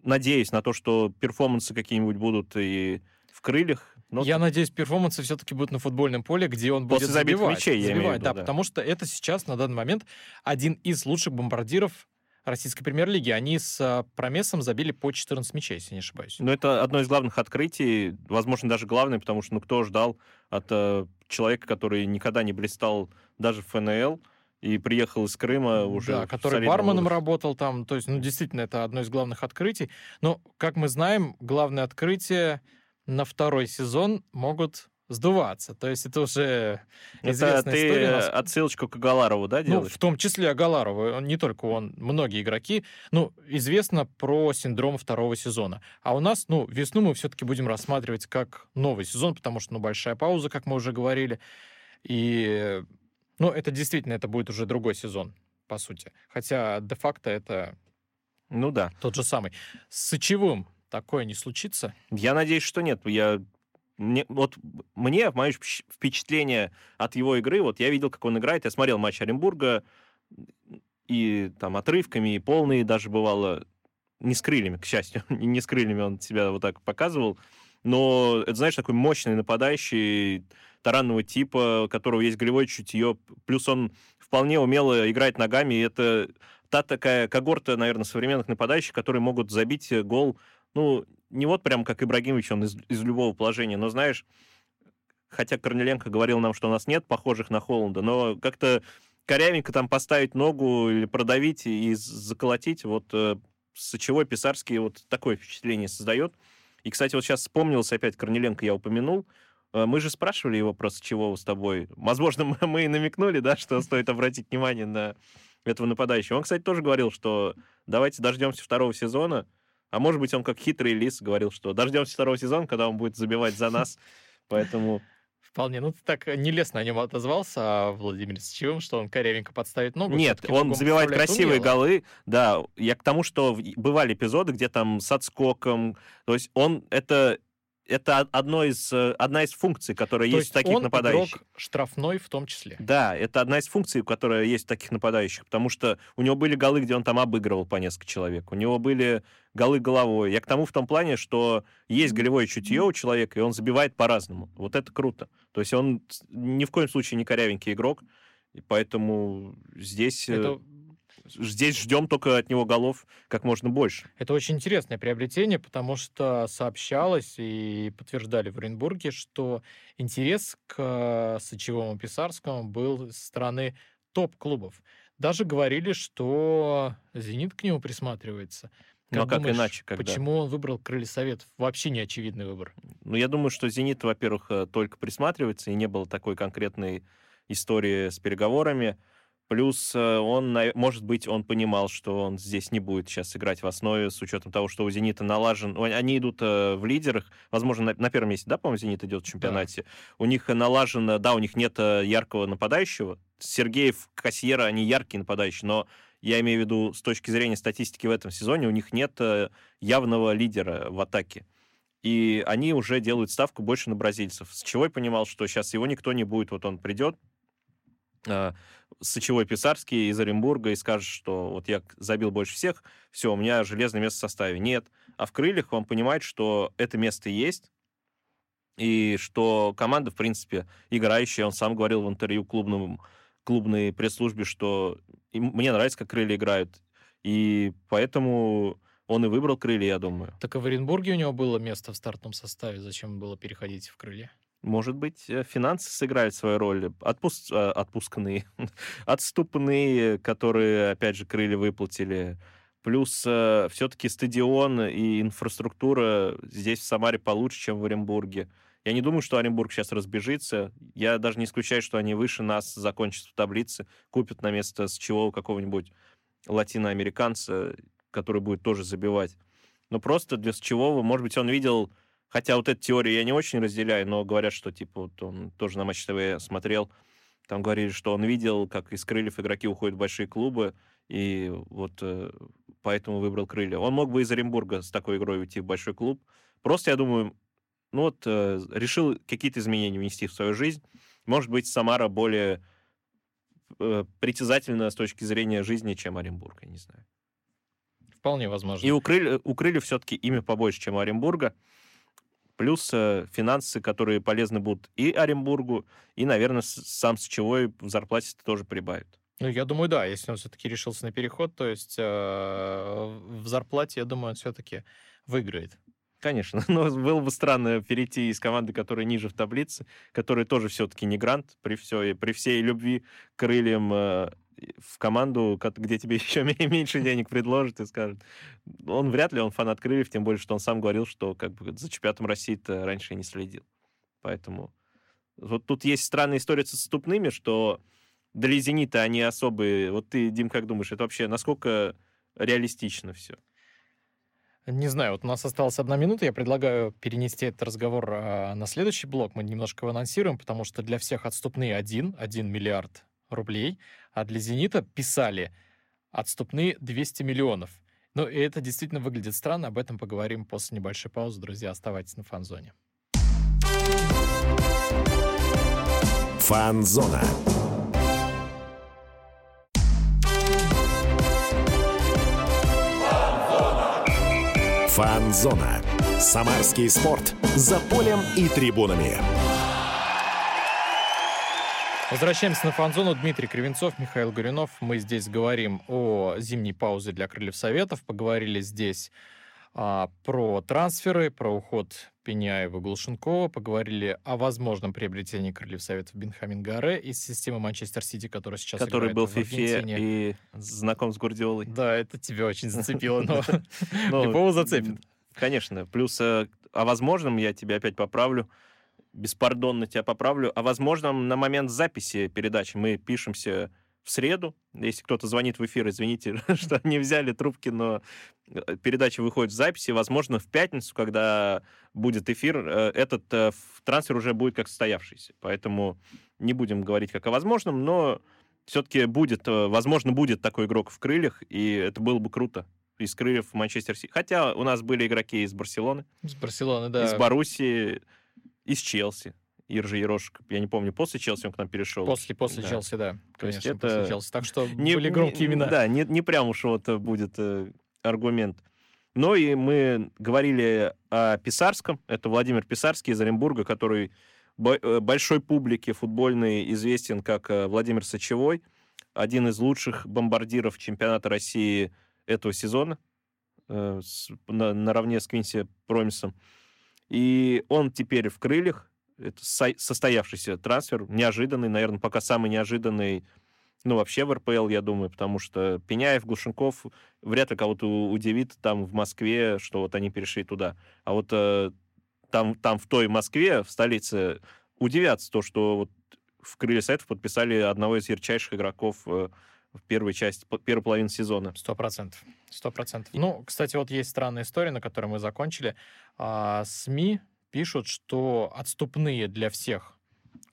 Speaker 3: Надеюсь на то, что перформансы какие-нибудь будут и в крыльях.
Speaker 2: Но... Я надеюсь, перформансы все-таки будут на футбольном поле, где он будет После забивать. Мячей, забивать, я имею в виду, да, да, потому что это сейчас, на данный момент, один из лучших бомбардиров российской премьер-лиги. Они с а, Промесом забили по 14 мячей, если не ошибаюсь.
Speaker 3: Ну, это одно из главных открытий, возможно, даже главное, потому что, ну, кто ждал от э, человека, который никогда не блистал даже в ФНЛ, и приехал из Крыма уже.
Speaker 2: Да, который барменом возрасте. работал там. То есть, ну, действительно, это одно из главных открытий. Но, как мы знаем, главное открытие на второй сезон могут сдуваться. То есть это уже известная это ты история. Нас...
Speaker 3: отсылочку к Агаларову, да, делаешь?
Speaker 2: Ну, в том числе Агаларову. Не только он, многие игроки. Ну, известно про синдром второго сезона. А у нас, ну, весну мы все-таки будем рассматривать как новый сезон, потому что, ну, большая пауза, как мы уже говорили. И, ну, это действительно, это будет уже другой сезон, по сути. Хотя де-факто это...
Speaker 3: Ну да.
Speaker 2: Тот же самый. С Сычевым такое не случится?
Speaker 3: Я надеюсь, что нет. Я мне, вот мне, мое впечатление от его игры, вот я видел, как он играет, я смотрел матч Оренбурга, и там отрывками, и полные даже бывало, не с крыльями, к счастью, не с крыльями он себя вот так показывал, но это, знаешь, такой мощный нападающий таранного типа, у которого есть голевое чутье, плюс он вполне умело играет ногами, и это та такая когорта, наверное, современных нападающих, которые могут забить гол, ну, не вот прям как Ибрагимович, он из, из любого положения, но знаешь, хотя Корнеленко говорил нам, что у нас нет похожих на Холланда, но как-то корявенько там поставить ногу или продавить и заколотить, вот э, Сочевой Писарский вот такое впечатление создает. И, кстати, вот сейчас вспомнился опять Корнеленко, я упомянул, э, мы же спрашивали его просто, чего с тобой. Возможно, мы, мы и намекнули, да, что стоит обратить внимание на этого нападающего. Он, кстати, тоже говорил, что давайте дождемся второго сезона, а может быть, он как хитрый лис говорил, что дождемся второго сезона, когда он будет забивать за нас. Поэтому
Speaker 2: Вполне. Ну, ты так нелестно о нем отозвался, а Владимир Сычевым, что он корявенько подставит ногу.
Speaker 3: Нет, он забивает красивые умело. голы. Да, я к тому, что бывали эпизоды, где там с отскоком. То есть он это это одно из, э, одна из функций, которая То есть, есть у таких
Speaker 2: он
Speaker 3: нападающих.
Speaker 2: Игрок штрафной в том числе.
Speaker 3: Да, это одна из функций, которая есть у таких нападающих, потому что у него были голы, где он там обыгрывал по несколько человек, у него были голы головой. Я к тому в том плане, что есть голевое чутье у человека, и он забивает по-разному. Вот это круто. То есть он ни в коем случае не корявенький игрок, и поэтому здесь... Э, это здесь ждем только от него голов как можно больше.
Speaker 2: Это очень интересное приобретение, потому что сообщалось и подтверждали в Оренбурге, что интерес к Сычевому Писарскому был со стороны топ-клубов. Даже говорили, что «Зенит» к нему присматривается.
Speaker 3: Как ну, а как иначе? Когда?
Speaker 2: Почему он выбрал крылья Советов? Вообще неочевидный выбор.
Speaker 3: Ну, я думаю, что «Зенит», во-первых, э, только присматривается, и не было такой конкретной истории с переговорами. Плюс э, он, может быть, он понимал, что он здесь не будет сейчас играть в основе, с учетом того, что у «Зенита» налажен... Они идут э, в лидерах, возможно, на, первом месте, да, по-моему, «Зенит» идет в чемпионате. Да. У них налажено... Да, у них нет э, яркого нападающего. Сергеев, Кассиера, они яркие нападающие, но я имею в виду с точки зрения статистики в этом сезоне, у них нет явного лидера в атаке. И они уже делают ставку больше на бразильцев. С чего я понимал, что сейчас его никто не будет, вот он придет, э, Сычевой Писарский из Оренбурга и скажет, что вот я забил больше всех, все, у меня железное место в составе. Нет. А в крыльях он понимает, что это место есть, и что команда, в принципе, играющая, он сам говорил в интервью клубному, клубной пресс-службе, что мне нравится, как крылья играют, и поэтому он и выбрал крылья, я думаю.
Speaker 2: Так и в Оренбурге у него было место в стартовом составе, зачем было переходить в крылья?
Speaker 3: Может быть, э, финансы сыграют свою роль, отпуск, а, отпускные, отступные, которые, опять же, крылья выплатили. Плюс э, все-таки стадион и инфраструктура здесь, в Самаре, получше, чем в Оренбурге. Я не думаю, что Оренбург сейчас разбежится. Я даже не исключаю, что они выше нас закончат в таблице, купят на место с чего какого-нибудь латиноамериканца, который будет тоже забивать. Но просто для Сычевого, может быть, он видел Хотя вот эту теорию я не очень разделяю, но говорят, что типа вот он тоже на Матч ТВ смотрел, там говорили, что он видел, как из крыльев игроки уходят в большие клубы, и вот э, поэтому выбрал крылья. Он мог бы из Оренбурга с такой игрой уйти в большой клуб. Просто, я думаю, ну вот э, решил какие-то изменения внести в свою жизнь. Может быть, Самара более э, притязательна с точки зрения жизни, чем Оренбург, я не знаю.
Speaker 2: Вполне возможно.
Speaker 3: И у, крыль, у крыльев все-таки имя побольше, чем у Оренбурга. Плюс э, финансы, которые полезны будут и Оренбургу, и, наверное, сам Сычевой в зарплате тоже прибавит.
Speaker 2: Ну, я думаю, да, если он все-таки решился на переход, то есть э, в зарплате, я думаю, он все-таки выиграет.
Speaker 3: Конечно, но было бы странно перейти из команды, которая ниже в таблице, которая тоже все-таки не грант, при, все, при всей любви к крыльям э, в команду, где тебе еще меньше денег предложат и скажут. Он вряд ли он фанат крыльев, тем более, что он сам говорил, что как бы за чемпионатом России-то раньше не следил. Поэтому вот тут есть странная история с отступными, что для «Зенита» они особые. Вот ты, Дим, как думаешь, это вообще насколько реалистично все?
Speaker 2: Не знаю, вот у нас осталась одна минута, я предлагаю перенести этот разговор а, на следующий блок, мы немножко его анонсируем, потому что для всех отступные один, один миллиард рублей, а для «Зенита» писали отступные 200 миллионов. Ну, и это действительно выглядит странно, об этом поговорим после небольшой паузы. Друзья, оставайтесь на Фанзоне.
Speaker 1: Фанзона. Фанзона. Самарский спорт. За полем и трибунами.
Speaker 2: Возвращаемся на фан-зону. Дмитрий Кривенцов, Михаил Горюнов. Мы здесь говорим о зимней паузе для Крыльев Советов. Поговорили здесь а, про трансферы, про уход Пеняева Глушенкова. Поговорили о возможном приобретении Крыльев Советов Бенхамин Гаре из системы Манчестер Сити, который сейчас
Speaker 3: Который был
Speaker 2: в
Speaker 3: Фифе и знаком с Гурдиолой.
Speaker 2: Да, это тебя очень зацепило, но любого зацепит.
Speaker 3: Конечно. Плюс э, о возможном я тебя опять поправлю беспардонно тебя поправлю, а возможно на момент записи передачи мы пишемся в среду. Если кто-то звонит в эфир, извините, что не взяли трубки, но э, передача выходит в записи. Возможно, в пятницу, когда будет эфир, э, этот э, трансфер уже будет как состоявшийся. Поэтому не будем говорить как о возможном, но все-таки будет, возможно, будет такой игрок в крыльях, и это было бы круто. из Крыльев в Манчестер Сити. Хотя у нас были игроки из Барселоны,
Speaker 2: С Барселоны, да.
Speaker 3: из Боруссии, из Челси. Иржи Ерошек, я не помню, после Челси он к нам перешел.
Speaker 2: После, после
Speaker 3: Да.
Speaker 2: Челси, да.
Speaker 3: То есть
Speaker 2: Конечно,
Speaker 3: это
Speaker 2: после Челси. Так что
Speaker 3: Не-
Speaker 2: были громкие
Speaker 3: не-
Speaker 2: имена.
Speaker 3: Да, не, не прям уж вот э, будет э, аргумент. Но и мы говорили о Писарском. Это Владимир Писарский из Оренбурга, который э, большой публике футбольной известен как э, Владимир Сочевой, один из лучших бомбардиров чемпионата России этого сезона, э, с- на- наравне с Квинси Промисом. И он теперь в крыльях. Это со- состоявшийся трансфер, неожиданный, наверное, пока самый неожиданный ну, вообще в РПЛ, я думаю, потому что Пеняев, Глушенков вряд ли кого-то удивит там в Москве, что вот они перешли туда. А вот э, там, там в той Москве, в столице, удивятся то, что вот в Крылья Советов подписали одного из ярчайших игроков э, в первой части, первой половины сезона.
Speaker 2: Сто процентов. Сто процентов. Ну, кстати, вот есть странная история, на которой мы закончили. А, СМИ пишут, что отступные для всех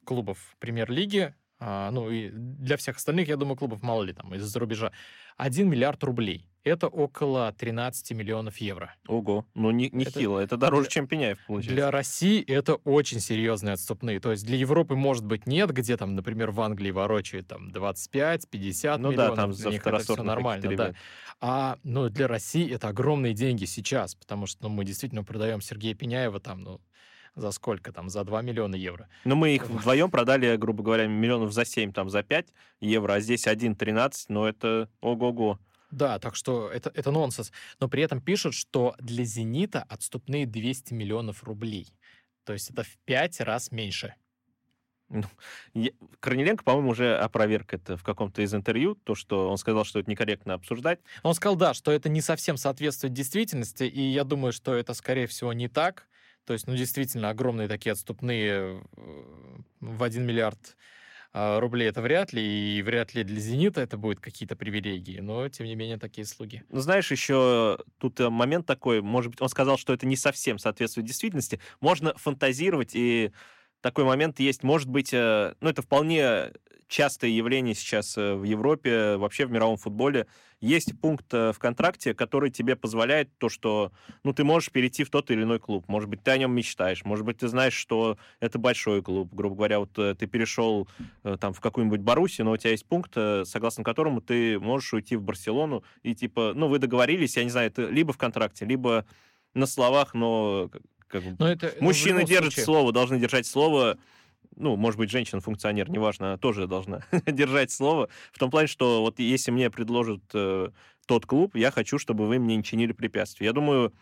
Speaker 2: клубов премьер-лиги, ну и для всех остальных, я думаю, клубов мало ли там из-за рубежа, 1 миллиард рублей. Это около 13 миллионов евро.
Speaker 3: Ого, ну не, не
Speaker 2: Это
Speaker 3: хило, это дороже,
Speaker 2: для-
Speaker 3: чем Пеняев, получается.
Speaker 2: Для России это очень серьезные отступные. То есть для Европы, может быть, нет, где там, например, в Англии ворочает там 25-50
Speaker 3: ну
Speaker 2: миллионов.
Speaker 3: да, там
Speaker 2: для них это все нормально, да. А, ну, для России это огромные деньги сейчас, потому что ну, мы действительно продаем Сергея Пеняева там, ну, за сколько там, за 2 миллиона евро.
Speaker 3: Ну, мы их вдвоем продали, грубо говоря, миллионов за 7, там, за 5 евро, а здесь 1,13, но это ого-го.
Speaker 2: Да, так что это, это нонсенс. Но при этом пишут, что для «Зенита» отступные 200 миллионов рублей. То есть это в 5 раз меньше.
Speaker 3: Я- Корниленко, по-моему, уже опроверг это в каком-то из интервью, то, что он сказал, что это некорректно обсуждать.
Speaker 2: Он сказал, да, что это не совсем соответствует действительности, и я думаю, что это, скорее всего, не так. То есть, ну, действительно, огромные такие отступные э, в 1 миллиард а, рублей это вряд ли, и вряд ли для «Зенита» это будут какие-то привилегии, но, тем не менее, такие слуги.
Speaker 3: Ну, знаешь, еще тут э, момент такой, может быть, он сказал, что это не совсем соответствует действительности. Можно фантазировать, и такой момент есть. Может быть, э, ну, это вполне частое явление сейчас э, в Европе, вообще в мировом футболе. Есть пункт э, в контракте, который тебе позволяет то, что, ну, ты можешь перейти в тот или иной клуб. Может быть, ты о нем мечтаешь. Может быть, ты знаешь, что это большой клуб. Грубо говоря, вот э, ты перешел там в какую-нибудь Боруссию, но у тебя есть пункт, согласно которому ты можешь уйти в Барселону, и типа, ну, вы договорились, я не знаю, это либо в контракте, либо на словах, но как- бы
Speaker 2: это, ну,
Speaker 3: мужчины держат
Speaker 2: случае-
Speaker 3: слово, должны держать слово. Ну, может быть, женщина-функционер, неважно, тоже должна держать слово. В том плане, что вот если мне предложат э, тот клуб, я хочу, чтобы вы мне не чинили препятствий. Я думаю,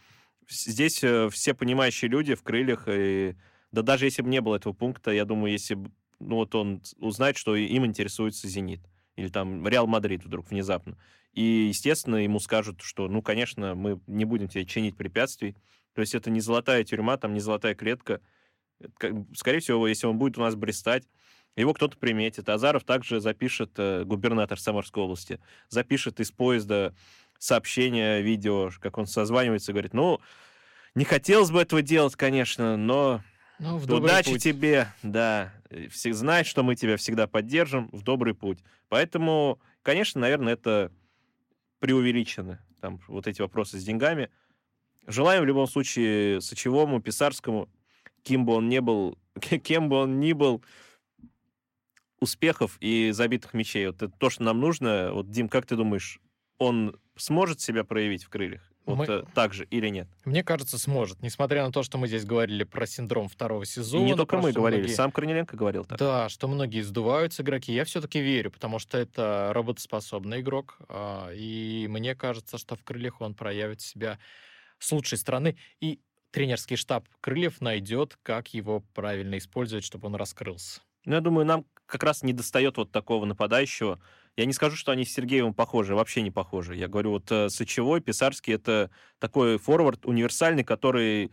Speaker 3: здесь э, все понимающие люди в крыльях, и, да даже если бы не было этого пункта, я думаю, если бы, ну, вот он узнает, что им интересуется «Зенит», или там Реал Мадрид вдруг внезапно. И, естественно, ему скажут, что, ну, конечно, мы не будем тебе чинить препятствий. То есть это не золотая тюрьма, там не золотая клетка. Скорее всего, если он будет у нас брестать, его кто-то приметит. Азаров также запишет, э, губернатор Самарской области, запишет из поезда сообщение, видео, как он созванивается, говорит, ну, не хотелось бы этого делать, конечно, но
Speaker 2: Ну, в
Speaker 3: удачи
Speaker 2: путь.
Speaker 3: тебе, да. Все знай, что мы тебя всегда поддержим в добрый путь. Поэтому, конечно, наверное, это преувеличено, там, вот эти вопросы с деньгами. Желаем в любом случае Сочевому, Писарскому, кем бы он не был, кем бы он ни был, успехов и забитых мячей. Вот это то, что нам нужно. Вот, Дим, как ты думаешь, он сможет себя проявить в крыльях? Вот
Speaker 2: Мы-
Speaker 3: э, так же или нет?
Speaker 2: Мне кажется, сможет. Несмотря на то, что мы здесь говорили про синдром второго
Speaker 3: И
Speaker 2: сезона.
Speaker 3: не только мы говорили,
Speaker 2: многие-
Speaker 3: сам Корниленко говорил так.
Speaker 2: Да, что многие сдуваются игроки. Я все-таки верю, потому что это работоспособный игрок. а, И мне кажется, что в крыльях он проявит себя с лучшей стороны. И тренерский штаб крыльев найдет, как его правильно использовать, чтобы он раскрылся.
Speaker 3: Ну, я думаю, нам как раз не достает вот такого нападающего. Я не скажу, что они с Сергеевым похожи, вообще не похожи. Я говорю, вот э, Сычевой, Писарский — это такой форвард универсальный, который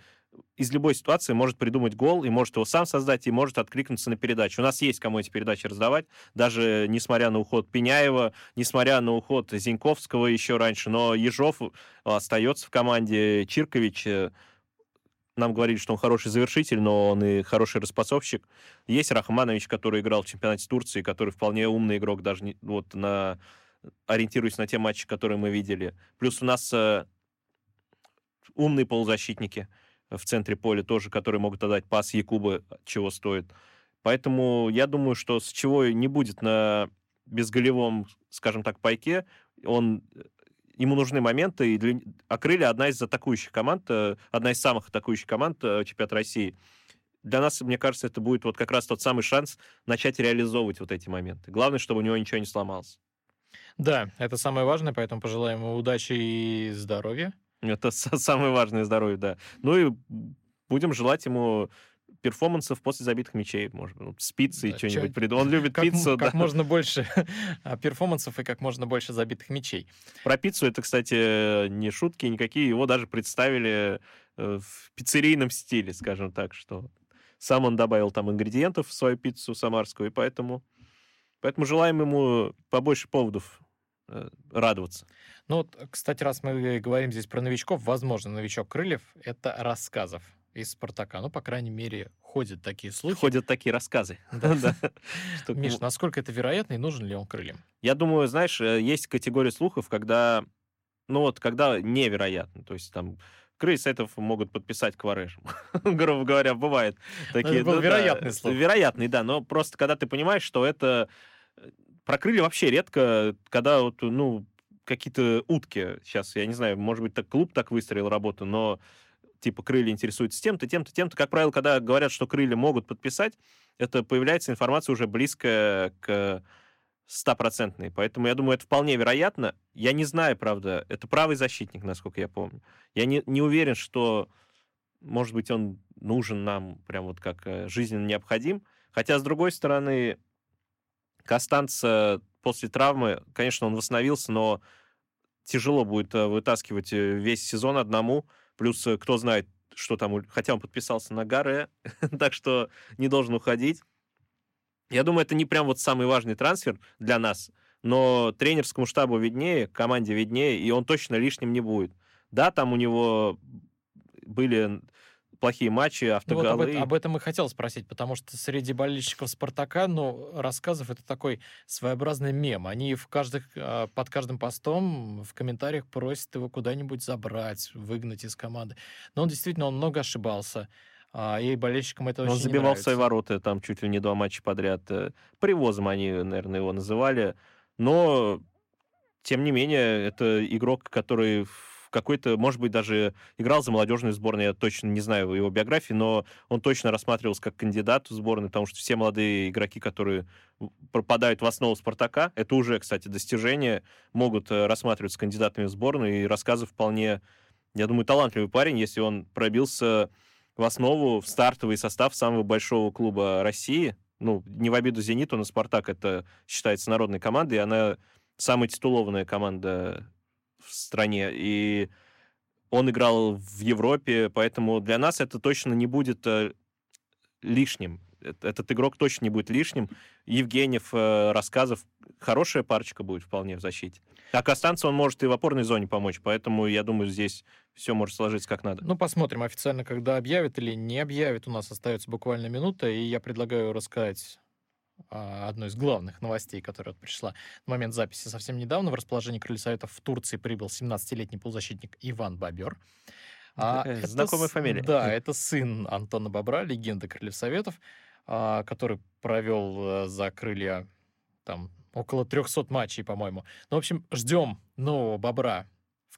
Speaker 3: из любой ситуации может придумать гол и может его сам создать, и может откликнуться на передачу. У нас есть кому эти передачи раздавать, даже несмотря на уход Пеняева, несмотря на уход Зиньковского еще раньше, но Ежов остается в команде, Чиркович э, нам говорили, что он хороший завершитель, но он и хороший распасовщик. Есть Рахманович, который играл в чемпионате Турции, который вполне умный игрок даже не- вот на ориентируясь на те матчи, которые мы видели. Плюс у нас э, умные полузащитники в центре поля тоже, которые могут отдать пас Якуба, чего стоит. Поэтому я думаю, что с чего не будет на безголевом, скажем так, пайке, он ему нужны моменты, и для... а Крылья одна из атакующих команд, э, одна из самых атакующих команд э, чемпионата России. Для нас, мне кажется, это будет вот как раз тот самый шанс начать реализовывать вот эти моменты. Главное, чтобы у него ничего не сломалось.
Speaker 2: Да, это самое важное, поэтому пожелаем ему удачи и здоровья.
Speaker 3: Это самое важное здоровье, да. Ну и будем желать ему перформансов после забитых мячей, может быть, с пиццей да, что-нибудь придумал. Он любит
Speaker 2: как,
Speaker 3: пиццу,
Speaker 2: как да. можно больше а, перформансов и как можно больше забитых мячей.
Speaker 3: Про пиццу это, кстати, не шутки никакие, его даже представили э, в пиццерийном стиле, скажем так, что сам он добавил там ингредиентов в свою пиццу самарскую, и поэтому, поэтому желаем ему побольше поводов радоваться.
Speaker 2: Ну вот, кстати, раз мы говорим здесь про новичков, возможно, новичок Крыльев — это рассказов из «Спартака». Ну, по крайней мере, ходят такие слухи.
Speaker 3: Ходят такие рассказы.
Speaker 2: Миш, насколько это вероятно и нужен ли он крыльям?
Speaker 3: Я думаю, знаешь, э, есть категория слухов, когда, ну вот, когда невероятно. То есть там крылья сайтов могут подписать к варежам. Грубо говоря, бывает такие.
Speaker 2: Это был ну вероятный слух.
Speaker 3: Вероятный, да. Но просто когда ты понимаешь, что это... Про крылья вообще редко, когда вот, ну, какие-то утки. Сейчас, я не знаю, может быть, так клуб так выстроил работу, но типа крылья интересуются тем-то, тем-то, тем-то. Как правило, когда говорят, что крылья могут подписать, это появляется информация уже близкая к стопроцентной. Поэтому я думаю, это вполне вероятно. Я не знаю, правда, это правый защитник, насколько я помню. Я не, не уверен, что, может быть, он нужен нам прям вот как э, жизненно необходим. Хотя, с другой стороны, Костанца после травмы, конечно, он восстановился, но тяжело будет э, вытаскивать э, весь сезон одному. Плюс, э, кто знает, что там... Хотя он подписался на Гаре, так что не должен уходить. Я думаю, это не прям вот самый важный трансфер для нас, но тренерскому штабу виднее, команде виднее, и он точно лишним не будет. Да, там у него были плохие матчи, автоголы. Ну, вот
Speaker 2: об, это, об этом и хотел спросить, потому что среди болельщиков «Спартака», ну, рассказов это такой своеобразный мем. Они в каждых, а, под каждым постом в комментариях просят его куда-нибудь забрать, выгнать из команды. Но он действительно, он много ошибался. А, и болельщикам это
Speaker 3: он
Speaker 2: очень
Speaker 3: забивал
Speaker 2: в
Speaker 3: свои ворота там чуть ли не два матча подряд. Э, привозом они, наверное, его называли. Но, тем не менее, это игрок, который какой-то, может быть, даже играл за молодежную сборную, я точно не знаю его биографии, но он точно рассматривался как кандидат в сборную, потому что все молодые игроки, которые пропадают в основу «Спартака», это уже, кстати, достижение, могут э, рассматриваться кандидатами в сборную, и рассказы вполне, я думаю, талантливый парень, если он пробился в основу, в стартовый состав самого большого клуба России, ну, не в обиду «Зениту», но «Спартак» это считается народной командой, и она самая титулованная команда в стране, и он играл в Европе, поэтому для нас это точно не будет э, лишним. Этот игрок точно не будет лишним. Евгеньев, э, рассказов, хорошая парочка будет вполне в защите. А Костанцу он может и в опорной зоне помочь, поэтому я думаю, здесь все может сложиться как надо.
Speaker 2: Ну, посмотрим официально, когда объявят или не объявят. У нас остается буквально минута, и я предлагаю рассказать одной из главных новостей, которая пришла на момент записи совсем недавно. В расположении Крылья Советов в Турции прибыл 17-летний полузащитник Иван Бобер.
Speaker 3: А, это знакомая фамилия.
Speaker 2: Да, это сын Антона Бобра, легенды Крыльев Советов, а, который провел э, за крылья там около 300 матчей, по-моему. Ну, в общем, ждем нового Бобра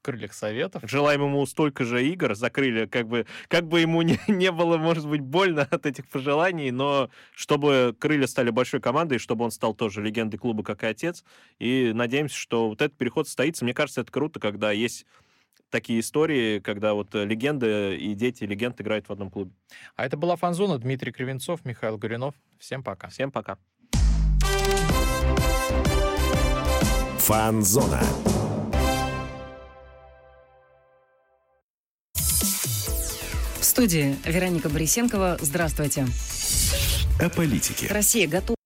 Speaker 2: в крыльях Советов.
Speaker 3: Желаем ему столько же игр за крылья, как бы, как бы ему не, не было, может быть, больно от этих пожеланий, но чтобы крылья стали большой командой, чтобы он стал тоже легендой клуба, как и отец. И надеемся, что вот этот переход состоится. Мне кажется, это круто, когда есть такие истории, когда вот легенды и дети легенд играют в одном клубе.
Speaker 2: А это была Фанзона. Дмитрий Кривенцов, Михаил Гуринов. Всем пока.
Speaker 3: Всем пока.
Speaker 1: Фанзона.
Speaker 4: Студии Вероника Борисенкова. Здравствуйте.
Speaker 1: О политике.
Speaker 4: Россия готова